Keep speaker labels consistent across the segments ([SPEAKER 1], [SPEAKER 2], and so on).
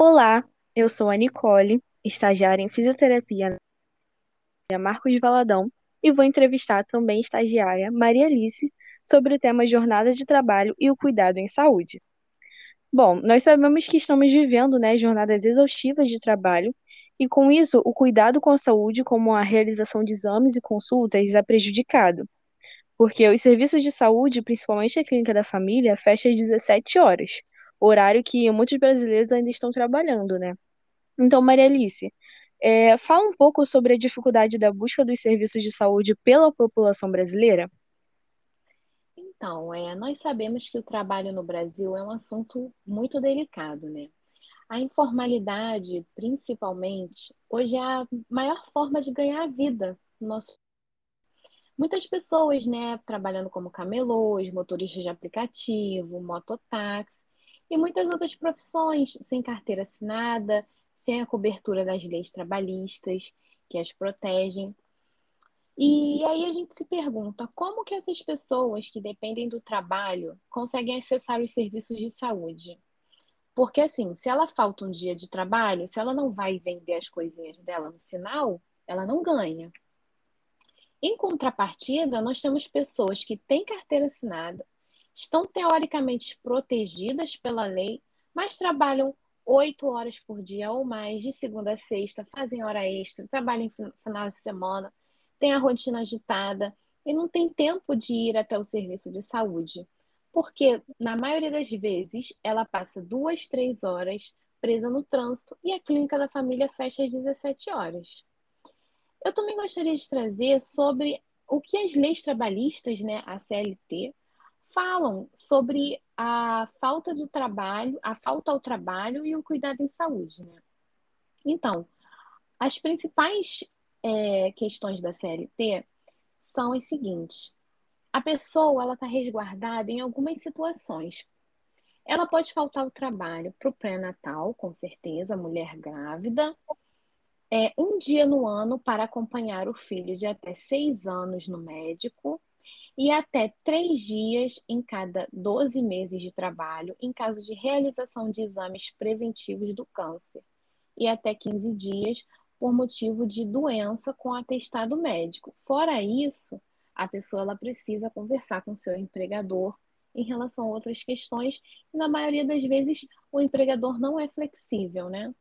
[SPEAKER 1] Olá, eu sou a Nicole, estagiária em fisioterapia na Marcos Valadão, e vou entrevistar também a estagiária Maria Alice sobre o tema jornada de trabalho e o cuidado em saúde. Bom, nós sabemos que estamos vivendo, né, jornadas exaustivas de trabalho, e com isso, o cuidado com a saúde, como a realização de exames e consultas, é prejudicado. Porque os serviços de saúde, principalmente a clínica da família, fecha às 17 horas, horário que muitos brasileiros ainda estão trabalhando, né? Então, Maria Alice, é, fala um pouco sobre a dificuldade da busca dos serviços de saúde pela população brasileira.
[SPEAKER 2] Então, é, nós sabemos que o trabalho no Brasil é um assunto muito delicado, né? A informalidade, principalmente, hoje é a maior forma de ganhar a vida no nosso Muitas pessoas, né, trabalhando como camelôs, motoristas de aplicativo, mototáxi e muitas outras profissões sem carteira assinada, sem a cobertura das leis trabalhistas que as protegem. E aí a gente se pergunta como que essas pessoas que dependem do trabalho conseguem acessar os serviços de saúde? Porque assim, se ela falta um dia de trabalho, se ela não vai vender as coisinhas dela no sinal, ela não ganha. Em contrapartida, nós temos pessoas que têm carteira assinada, estão teoricamente protegidas pela lei, mas trabalham oito horas por dia ou mais, de segunda a sexta, fazem hora extra, trabalham em final de semana, têm a rotina agitada e não tem tempo de ir até o serviço de saúde. Porque, na maioria das vezes, ela passa duas, três horas presa no trânsito e a clínica da família fecha às 17 horas. Eu também gostaria de trazer sobre o que as leis trabalhistas, né, a CLT, falam sobre a falta de trabalho, a falta ao trabalho e o cuidado em saúde. Né? Então, as principais é, questões da CLT são as seguintes. A pessoa ela está resguardada em algumas situações. Ela pode faltar ao trabalho para o pré-natal, com certeza, mulher grávida, é, um dia no ano para acompanhar o filho de até seis anos no médico e até três dias em cada 12 meses de trabalho em caso de realização de exames preventivos do câncer e até 15 dias por motivo de doença com atestado médico. Fora isso, a pessoa ela precisa conversar com seu empregador em relação a outras questões e na maioria das vezes o empregador não é flexível, né?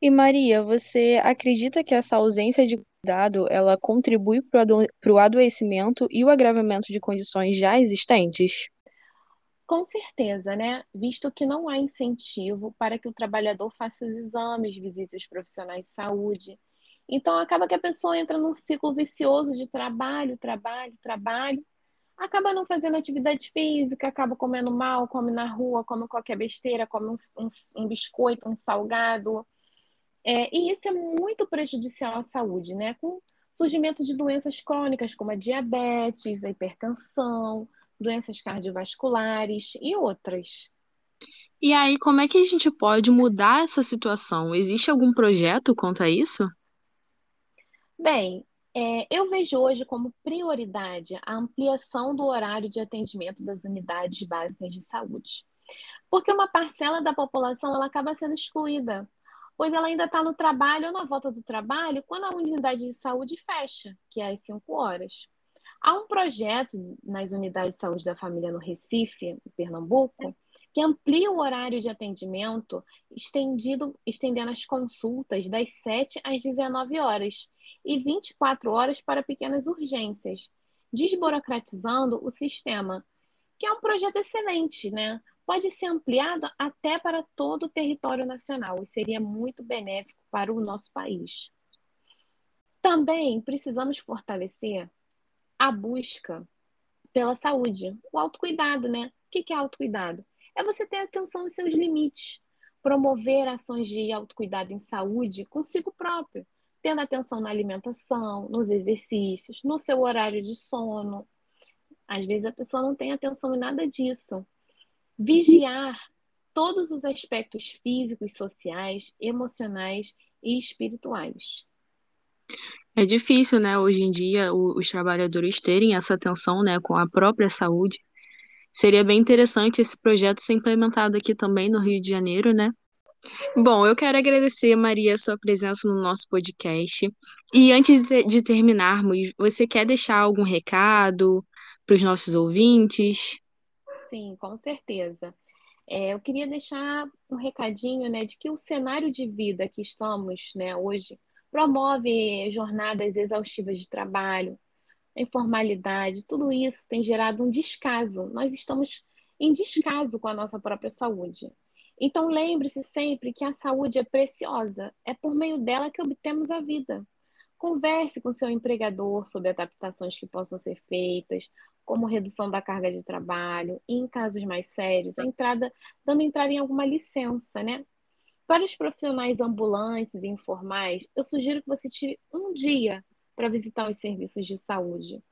[SPEAKER 1] E Maria, você acredita que essa ausência de cuidado ela contribui para o adoecimento e o agravamento de condições já existentes?
[SPEAKER 2] Com certeza, né? Visto que não há incentivo para que o trabalhador faça os exames, visite os profissionais de saúde. Então, acaba que a pessoa entra num ciclo vicioso de trabalho, trabalho, trabalho, acaba não fazendo atividade física, acaba comendo mal, come na rua, come qualquer besteira, come um, um, um biscoito, um salgado, é, e isso é muito prejudicial à saúde, né? Com surgimento de doenças crônicas como a diabetes, a hipertensão, doenças cardiovasculares e outras.
[SPEAKER 1] E aí, como é que a gente pode mudar essa situação? Existe algum projeto quanto a isso?
[SPEAKER 2] Bem, é, eu vejo hoje como prioridade a ampliação do horário de atendimento das unidades básicas de saúde. Porque uma parcela da população ela acaba sendo excluída pois ela ainda está no trabalho ou na volta do trabalho quando a unidade de saúde fecha, que é às 5 horas. Há um projeto nas unidades de saúde da família no Recife, em Pernambuco, que amplia o horário de atendimento, estendido, estendendo as consultas das 7 às 19 horas e 24 horas para pequenas urgências, desburocratizando o sistema, que é um projeto excelente, né? Pode ser ampliada até para todo o território nacional e seria muito benéfico para o nosso país. Também precisamos fortalecer a busca pela saúde, o autocuidado, né? O que é autocuidado? É você ter atenção aos seus limites, promover ações de autocuidado em saúde consigo próprio, tendo atenção na alimentação, nos exercícios, no seu horário de sono. Às vezes a pessoa não tem atenção em nada disso vigiar todos os aspectos físicos, sociais, emocionais e espirituais.
[SPEAKER 1] É difícil, né, hoje em dia, os trabalhadores terem essa atenção, né, com a própria saúde. Seria bem interessante esse projeto ser implementado aqui também no Rio de Janeiro, né? Bom, eu quero agradecer, Maria, a sua presença no nosso podcast. E antes de de terminarmos, você quer deixar algum recado para os nossos ouvintes?
[SPEAKER 2] Sim, com certeza. É, eu queria deixar um recadinho, né, de que o cenário de vida que estamos, né, hoje promove jornadas exaustivas de trabalho, informalidade, tudo isso tem gerado um descaso. Nós estamos em descaso com a nossa própria saúde. Então, lembre-se sempre que a saúde é preciosa, é por meio dela que obtemos a vida. Converse com seu empregador sobre adaptações que possam ser feitas, como redução da carga de trabalho, e em casos mais sérios, a entrada, dando entrada em alguma licença, né? Para os profissionais ambulantes e informais, eu sugiro que você tire um dia para visitar os serviços de saúde.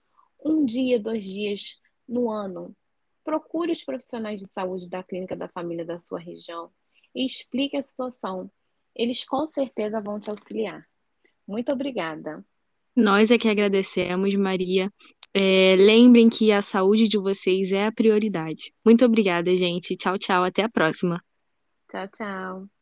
[SPEAKER 2] Um dia, dois dias no ano. Procure os profissionais de saúde da clínica da família da sua região e explique a situação. Eles com certeza vão te auxiliar. Muito obrigada.
[SPEAKER 1] Nós é que agradecemos, Maria. É, lembrem que a saúde de vocês é a prioridade. Muito obrigada, gente. Tchau, tchau. Até a próxima.
[SPEAKER 2] Tchau, tchau.